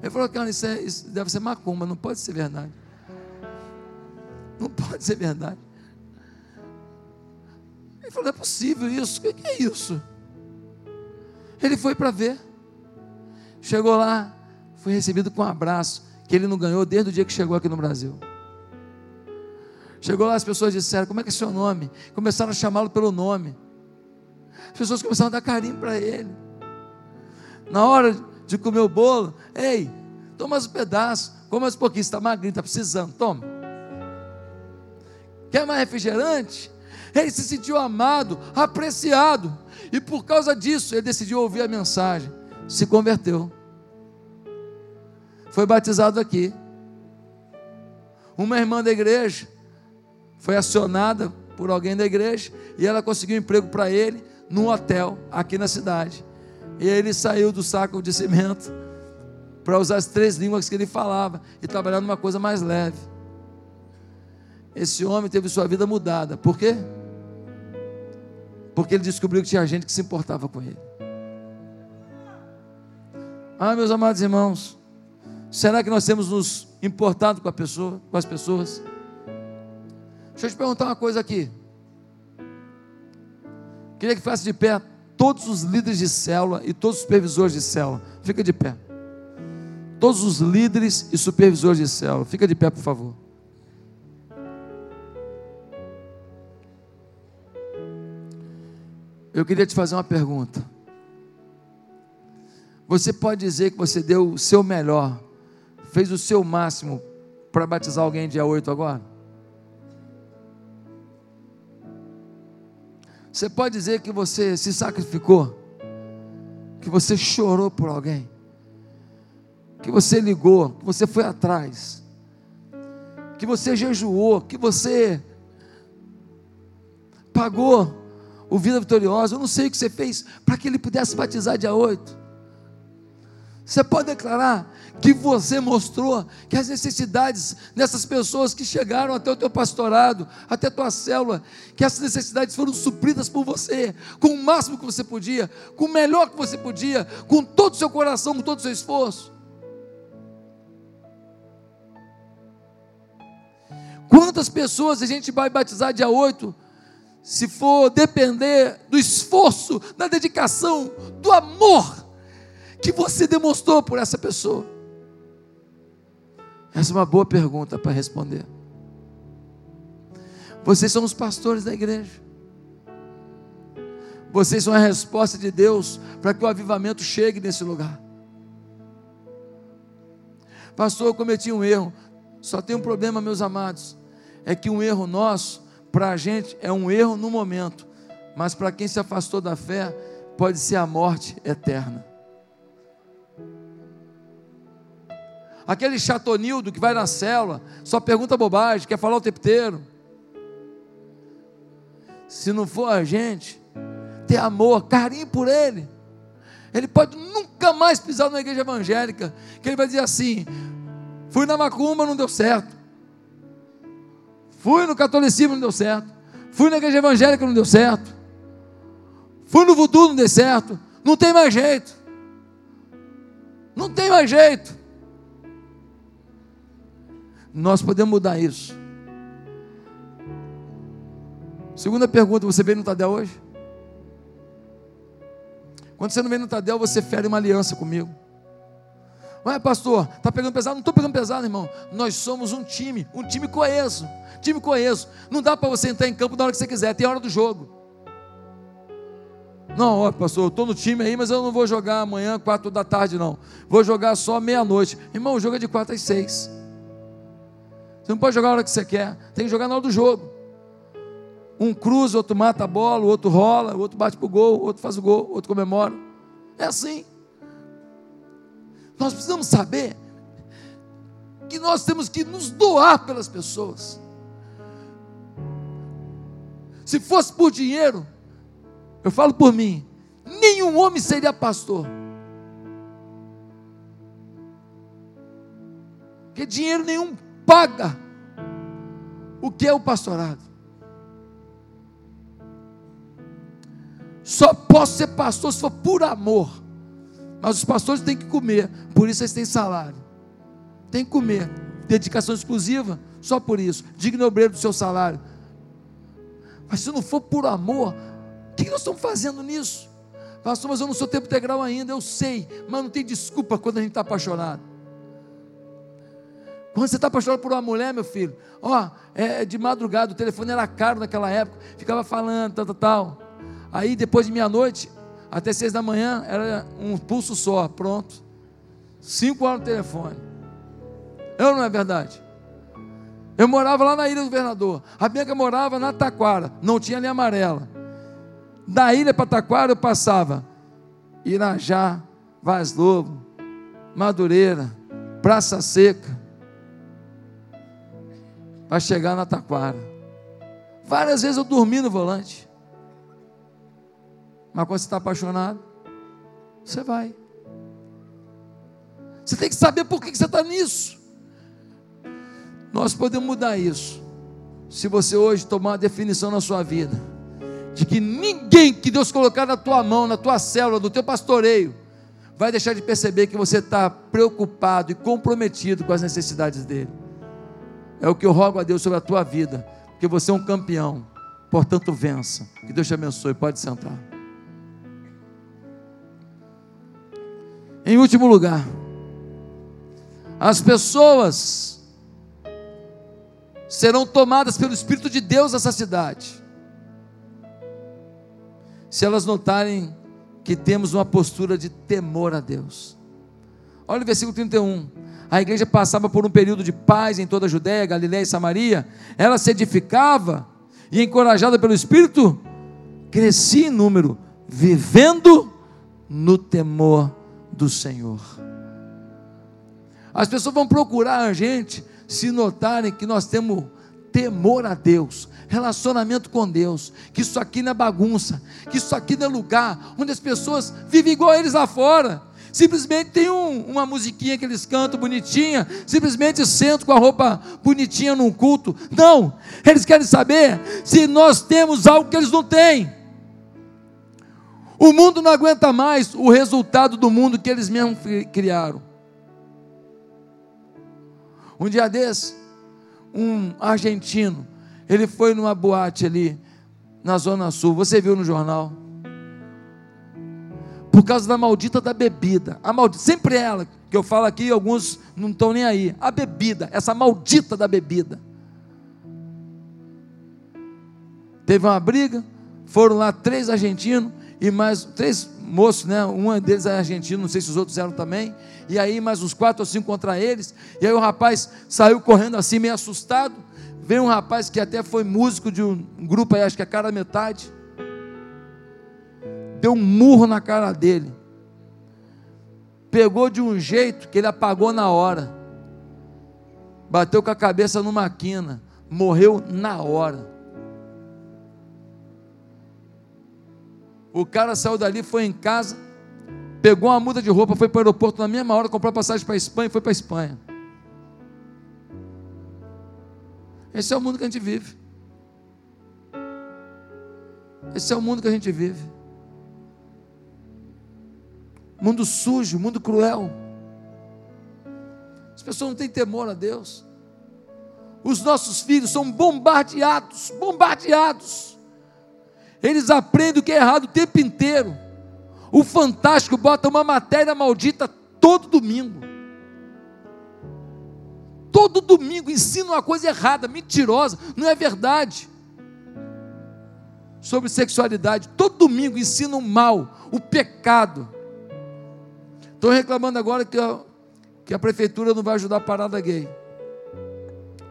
Ele falou, cara, isso, é, isso deve ser macumba, não pode ser verdade. Não pode ser verdade. Ele falou, não é possível isso, o que é isso? Ele foi para ver. Chegou lá, foi recebido com um abraço, que ele não ganhou desde o dia que chegou aqui no Brasil. Chegou lá, as pessoas disseram: Como é que é seu nome? Começaram a chamá-lo pelo nome. As pessoas começaram a dar carinho para ele. Na hora de comer o bolo, ei, toma mais um pedaço, come mais um pouquinho, está magrinho, está precisando, toma. Quer mais refrigerante? Ele se sentiu amado, apreciado, e por causa disso ele decidiu ouvir a mensagem, se converteu, foi batizado aqui. Uma irmã da igreja foi acionada por alguém da igreja e ela conseguiu um emprego para ele num hotel aqui na cidade. E ele saiu do saco de cimento para usar as três línguas que ele falava e trabalhar numa coisa mais leve. Esse homem teve sua vida mudada. Por quê? Porque ele descobriu que tinha gente que se importava com ele. Ah, meus amados irmãos, será que nós temos nos importado com a pessoa, com as pessoas? Deixa eu te perguntar uma coisa aqui. Queria que faça de pé todos os líderes de célula e todos os supervisores de célula. Fica de pé. Todos os líderes e supervisores de célula. Fica de pé, por favor. Eu queria te fazer uma pergunta. Você pode dizer que você deu o seu melhor, fez o seu máximo para batizar alguém dia 8 agora? Você pode dizer que você se sacrificou, que você chorou por alguém, que você ligou, que você foi atrás, que você jejuou, que você pagou o Vida Vitoriosa. Eu não sei o que você fez para que ele pudesse batizar dia 8. Você pode declarar que você mostrou que as necessidades dessas pessoas que chegaram até o teu pastorado, até a tua célula, que essas necessidades foram supridas por você, com o máximo que você podia, com o melhor que você podia, com todo o seu coração, com todo o seu esforço. Quantas pessoas a gente vai batizar dia 8? Se for depender do esforço, da dedicação, do amor que você demonstrou por essa pessoa? Essa é uma boa pergunta para responder. Vocês são os pastores da igreja. Vocês são a resposta de Deus para que o avivamento chegue nesse lugar. Pastor, eu cometi um erro. Só tem um problema, meus amados. É que um erro nosso, para a gente, é um erro no momento. Mas para quem se afastou da fé, pode ser a morte eterna. Aquele chatonildo que vai na célula, só pergunta bobagem, quer falar o tempo inteiro. Se não for a gente ter amor, carinho por ele, ele pode nunca mais pisar numa igreja evangélica, que ele vai dizer assim: fui na macumba, não deu certo. Fui no catolicismo, não deu certo. Fui na igreja evangélica, não deu certo. Fui no voodoo, não deu certo. Não tem mais jeito. Não tem mais jeito. Nós podemos mudar isso. Segunda pergunta: você veio no Tadel hoje? Quando você não vem no Tadel, você fere uma aliança comigo. Ué, pastor, está pegando pesado? Não estou pegando pesado, irmão. Nós somos um time, um time coeso. Time coeso. Não dá para você entrar em campo na hora que você quiser, tem hora do jogo. Não, ó, pastor, eu estou no time aí, mas eu não vou jogar amanhã, quatro da tarde, não. Vou jogar só meia-noite. Irmão, o jogo é de quatro às seis. Você não pode jogar a hora que você quer, tem que jogar na hora do jogo. Um cruza, outro mata a bola, o outro rola, o outro bate para o gol, o outro faz o gol, o outro comemora. É assim. Nós precisamos saber que nós temos que nos doar pelas pessoas. Se fosse por dinheiro, eu falo por mim, nenhum homem seria pastor. Porque dinheiro nenhum paga o que é o pastorado. Só posso ser pastor se for por amor. Mas os pastores têm que comer, por isso eles têm salário. Tem que comer. Dedicação exclusiva, só por isso. Digno obreiro do seu salário. Mas se não for por amor, o que nós estamos fazendo nisso? Pastor, mas eu não sou tempo integral ainda, eu sei, mas não tem desculpa quando a gente está apaixonado. Quando você está apaixonado por uma mulher, meu filho, ó, é de madrugada, o telefone era caro naquela época, ficava falando, tal, tal, tal. Aí depois de meia-noite, até seis da manhã, era um pulso só, pronto. Cinco horas no telefone. Eu não é verdade? Eu morava lá na Ilha do Governador. A Bianca morava na Taquara, não tinha linha amarela. Da ilha para Taquara eu passava Irajá, Vaz Lobo, Madureira, Praça Seca, para chegar na Taquara. Várias vezes eu dormi no volante. Mas quando você está apaixonado, você vai. Você tem que saber por que você está nisso. Nós podemos mudar isso. Se você hoje tomar uma definição na sua vida, de que ninguém que Deus colocar na tua mão, na tua célula, no teu pastoreio, vai deixar de perceber que você está preocupado e comprometido com as necessidades dele. É o que eu rogo a Deus sobre a tua vida, porque você é um campeão, portanto vença. Que Deus te abençoe. Pode sentar. Em último lugar, as pessoas serão tomadas pelo Espírito de Deus nessa cidade, se elas notarem que temos uma postura de temor a Deus. Olha o versículo 31 a igreja passava por um período de paz em toda a Judéia, Galiléia e Samaria, ela se edificava e, encorajada pelo Espírito, crescia em número, vivendo no temor do Senhor. As pessoas vão procurar a gente se notarem que nós temos temor a Deus, relacionamento com Deus, que isso aqui não é bagunça, que isso aqui não é lugar onde as pessoas vivem igual a eles lá fora simplesmente tem um, uma musiquinha que eles cantam bonitinha, simplesmente sentam com a roupa bonitinha num culto. Não, eles querem saber se nós temos algo que eles não têm. O mundo não aguenta mais o resultado do mundo que eles mesmos criaram. Um dia desse, um argentino, ele foi numa boate ali na Zona Sul, você viu no jornal por causa da maldita da bebida. A maldita, sempre ela, que eu falo aqui, alguns não estão nem aí. A bebida, essa maldita da bebida. Teve uma briga, foram lá três argentinos e mais três moços, né? Um deles é argentino, não sei se os outros eram também. E aí mais uns quatro ou cinco contra eles. E aí o rapaz saiu correndo assim, meio assustado. Veio um rapaz que até foi músico de um grupo aí, acho que é cara metade. Deu um murro na cara dele. Pegou de um jeito que ele apagou na hora. Bateu com a cabeça numa quina. Morreu na hora. O cara saiu dali, foi em casa, pegou uma muda de roupa, foi para o aeroporto na mesma hora, comprou passagem para a Espanha e foi para a Espanha. Esse é o mundo que a gente vive. Esse é o mundo que a gente vive. Mundo sujo, mundo cruel. As pessoas não têm temor a Deus. Os nossos filhos são bombardeados, bombardeados eles aprendem o que é errado o tempo inteiro. O Fantástico bota uma matéria maldita todo domingo. Todo domingo ensina uma coisa errada, mentirosa, não é verdade. Sobre sexualidade. Todo domingo ensina o mal, o pecado. Estou reclamando agora que a, que a prefeitura não vai ajudar a parada gay.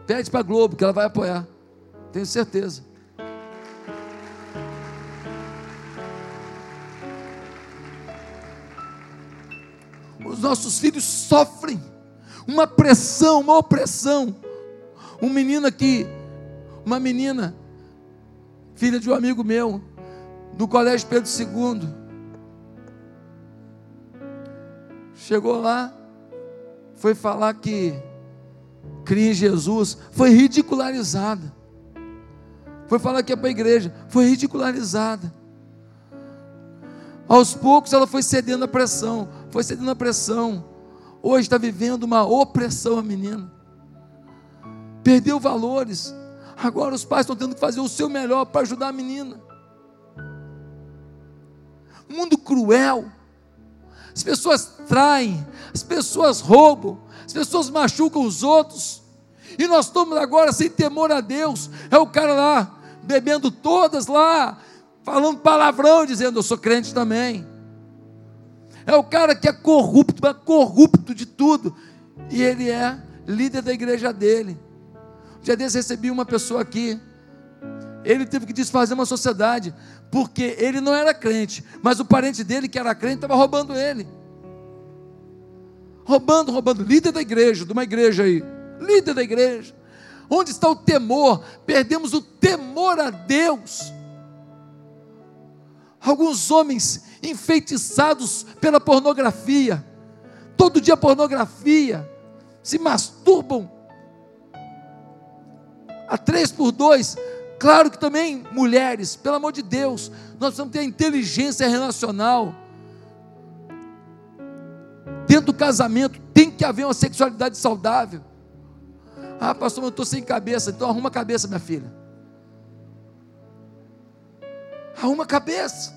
Pede para a Globo que ela vai apoiar. Tenho certeza. os nossos filhos sofrem uma pressão, uma opressão. Um menino aqui, uma menina, filha de um amigo meu, do colégio Pedro II, chegou lá, foi falar que cria em Jesus, foi ridicularizada. Foi falar que é para a igreja, foi ridicularizada. Aos poucos ela foi cedendo à pressão, foi cedendo à pressão. Hoje está vivendo uma opressão a menina. Perdeu valores. Agora os pais estão tendo que fazer o seu melhor para ajudar a menina. Mundo cruel. As pessoas traem, as pessoas roubam, as pessoas machucam os outros. E nós estamos agora sem temor a Deus. É o cara lá bebendo todas lá, falando palavrão, dizendo: Eu sou crente também. É o cara que é corrupto, é corrupto de tudo. E ele é líder da igreja dele. Um dia desse recebi uma pessoa aqui. Ele teve que desfazer uma sociedade, porque ele não era crente, mas o parente dele, que era crente, estava roubando ele. Roubando, roubando. Líder da igreja, de uma igreja aí. Líder da igreja. Onde está o temor? Perdemos o temor a Deus. Alguns homens enfeitiçados pela pornografia, todo dia pornografia, se masturbam a três por dois. Claro que também mulheres, pelo amor de Deus, nós precisamos ter a inteligência relacional. Dentro do casamento tem que haver uma sexualidade saudável. Ah, pastor, eu estou sem cabeça, então arruma a cabeça, minha filha. Arruma a cabeça.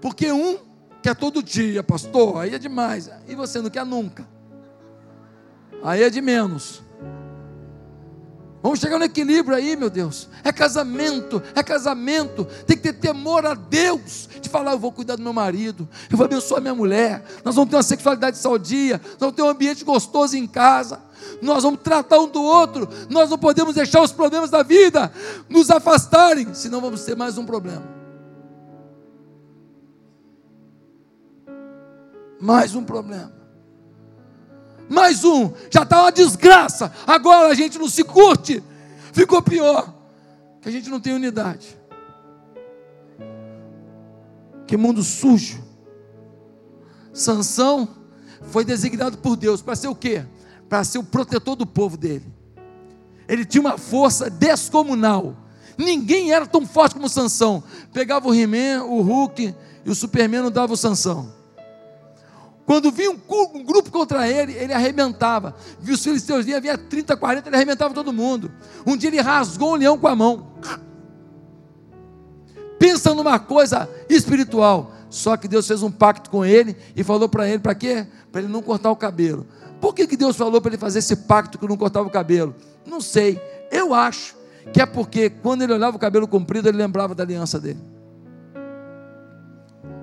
Porque um quer todo dia, pastor, aí é demais. E você não quer nunca. Aí é de menos. Vamos chegar no equilíbrio aí, meu Deus. É casamento, é casamento. Tem que ter temor a Deus. De falar, eu vou cuidar do meu marido, eu vou abençoar minha mulher. Nós vamos ter uma sexualidade saudia, nós vamos ter um ambiente gostoso em casa. Nós vamos tratar um do outro. Nós não podemos deixar os problemas da vida nos afastarem, senão vamos ter mais um problema. Mais um problema. Mais um. Já está uma desgraça. Agora a gente não se curte. Ficou pior. Que a gente não tem unidade. Que mundo sujo. Sansão foi designado por Deus para ser o quê? Para ser o protetor do povo dele. Ele tinha uma força descomunal. Ninguém era tão forte como Sansão. Pegava o He-Man, o Hulk e o Superman não dava o Sansão. Quando vinha um, um, grupo contra ele, ele arrebentava. Viu os filisteus vinha, havia 30, 40, ele arrebentava todo mundo. Um dia ele rasgou um leão com a mão. Pensa numa coisa espiritual. Só que Deus fez um pacto com ele e falou para ele, para quê? Para ele não cortar o cabelo. Por que, que Deus falou para ele fazer esse pacto que não cortava o cabelo? Não sei. Eu acho que é porque quando ele olhava o cabelo comprido, ele lembrava da aliança dele.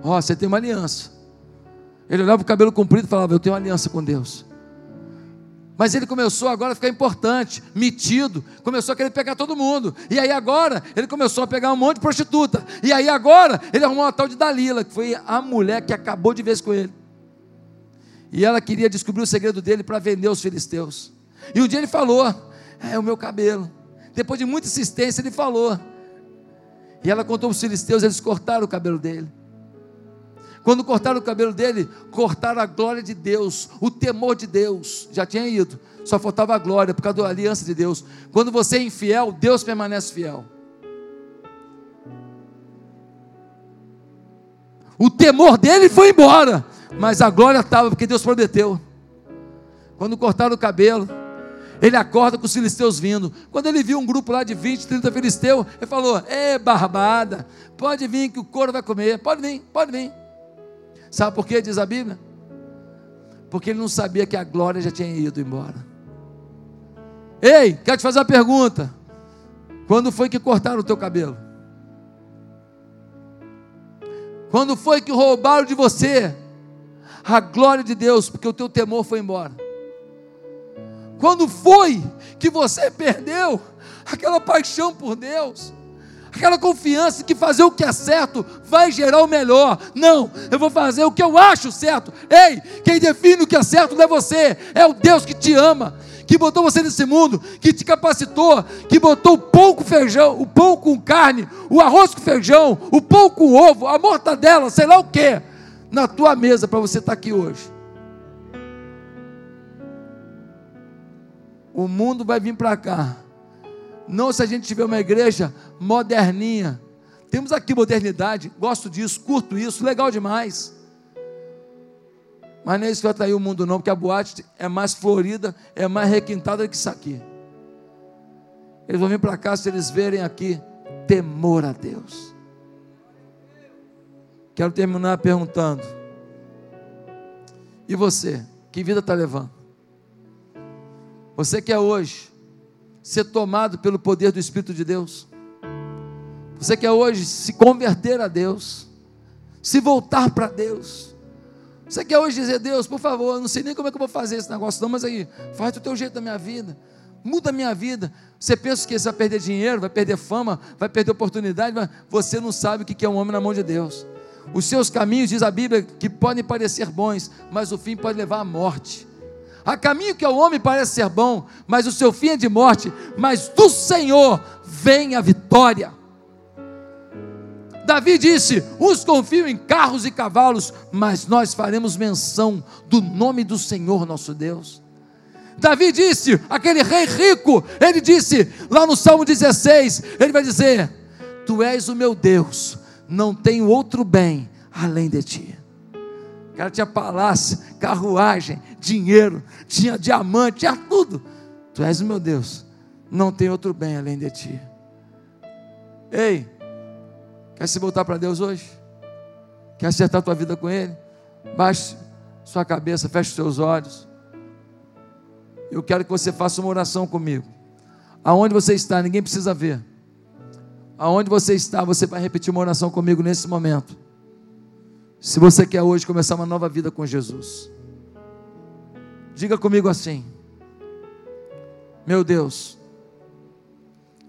Ó, oh, você tem uma aliança. Ele olhava o cabelo comprido e falava: Eu tenho aliança com Deus. Mas ele começou agora a ficar importante, metido, começou a querer pegar todo mundo. E aí agora ele começou a pegar um monte de prostituta. E aí agora ele arrumou uma tal de Dalila, que foi a mulher que acabou de vez com ele. E ela queria descobrir o segredo dele para vender os filisteus. E um dia ele falou: É o meu cabelo. Depois de muita insistência, ele falou. E ela contou para os filisteus, eles cortaram o cabelo dele. Quando cortaram o cabelo dele, cortaram a glória de Deus, o temor de Deus. Já tinha ido, só faltava a glória por causa da aliança de Deus. Quando você é infiel, Deus permanece fiel. O temor dele foi embora, mas a glória estava, porque Deus prometeu. Quando cortaram o cabelo, ele acorda com os filisteus vindo. Quando ele viu um grupo lá de 20, 30 filisteus, ele falou: Ê, barbada, pode vir que o couro vai comer, pode vir, pode vir. Sabe por quê, diz a Bíblia? Porque ele não sabia que a glória já tinha ido embora. Ei, quero te fazer uma pergunta. Quando foi que cortaram o teu cabelo? Quando foi que roubaram de você a glória de Deus, porque o teu temor foi embora? Quando foi que você perdeu aquela paixão por Deus? Aquela confiança que fazer o que é certo vai gerar o melhor. Não, eu vou fazer o que eu acho certo. Ei, quem define o que é certo não é você, é o Deus que te ama, que botou você nesse mundo, que te capacitou, que botou o pão com feijão, o pão com carne, o arroz com feijão, o pão com ovo, a mortadela, sei lá o que, na tua mesa para você estar tá aqui hoje. O mundo vai vir para cá não se a gente tiver uma igreja moderninha. Temos aqui modernidade, gosto disso, curto isso, legal demais. Mas não é isso que vai atrair o mundo, não, porque a boate é mais florida, é mais requintada que isso aqui. Eles vão vir para cá se eles verem aqui temor a Deus. Quero terminar perguntando: e você? Que vida está levando? Você quer hoje ser tomado pelo poder do Espírito de Deus. Você quer hoje se converter a Deus, se voltar para Deus. Você quer hoje dizer, Deus, por favor, não sei nem como é que eu vou fazer esse negócio, não, mas aí, faz do teu jeito da minha vida, muda a minha vida. Você pensa que você vai perder dinheiro, vai perder fama, vai perder oportunidade, mas você não sabe o que é um homem na mão de Deus. Os seus caminhos, diz a Bíblia, que podem parecer bons, mas o fim pode levar à morte. Há caminho que ao homem parece ser bom, mas o seu fim é de morte, mas do Senhor vem a vitória. Davi disse: Uns confiam em carros e cavalos, mas nós faremos menção do nome do Senhor nosso Deus. Davi disse, aquele rei rico, ele disse, lá no Salmo 16, ele vai dizer: Tu és o meu Deus, não tenho outro bem além de ti. O cara tinha palácio, carruagem, dinheiro, tinha diamante, tinha tudo. Tu és o meu Deus, não tem outro bem além de ti. Ei, quer se voltar para Deus hoje? Quer acertar tua vida com Ele? Baixe sua cabeça, feche os seus olhos. Eu quero que você faça uma oração comigo. Aonde você está, ninguém precisa ver. Aonde você está, você vai repetir uma oração comigo nesse momento. Se você quer hoje começar uma nova vida com Jesus, diga comigo assim: Meu Deus,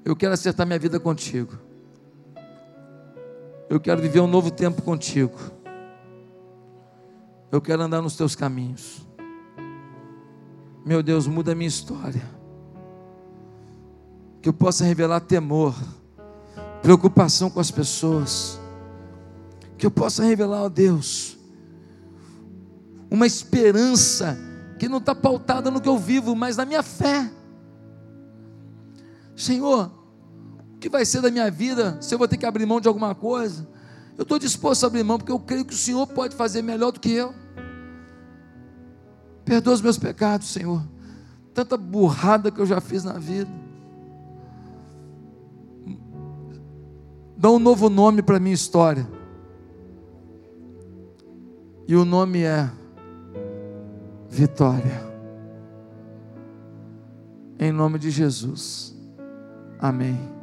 eu quero acertar minha vida contigo. Eu quero viver um novo tempo contigo. Eu quero andar nos teus caminhos. Meu Deus, muda a minha história. Que eu possa revelar temor, preocupação com as pessoas que eu possa revelar a Deus uma esperança que não está pautada no que eu vivo, mas na minha fé. Senhor, que vai ser da minha vida se eu vou ter que abrir mão de alguma coisa? Eu estou disposto a abrir mão, porque eu creio que o Senhor pode fazer melhor do que eu. Perdoa os meus pecados, Senhor. Tanta burrada que eu já fiz na vida. Dá um novo nome para a minha história. E o nome é Vitória. Em nome de Jesus. Amém.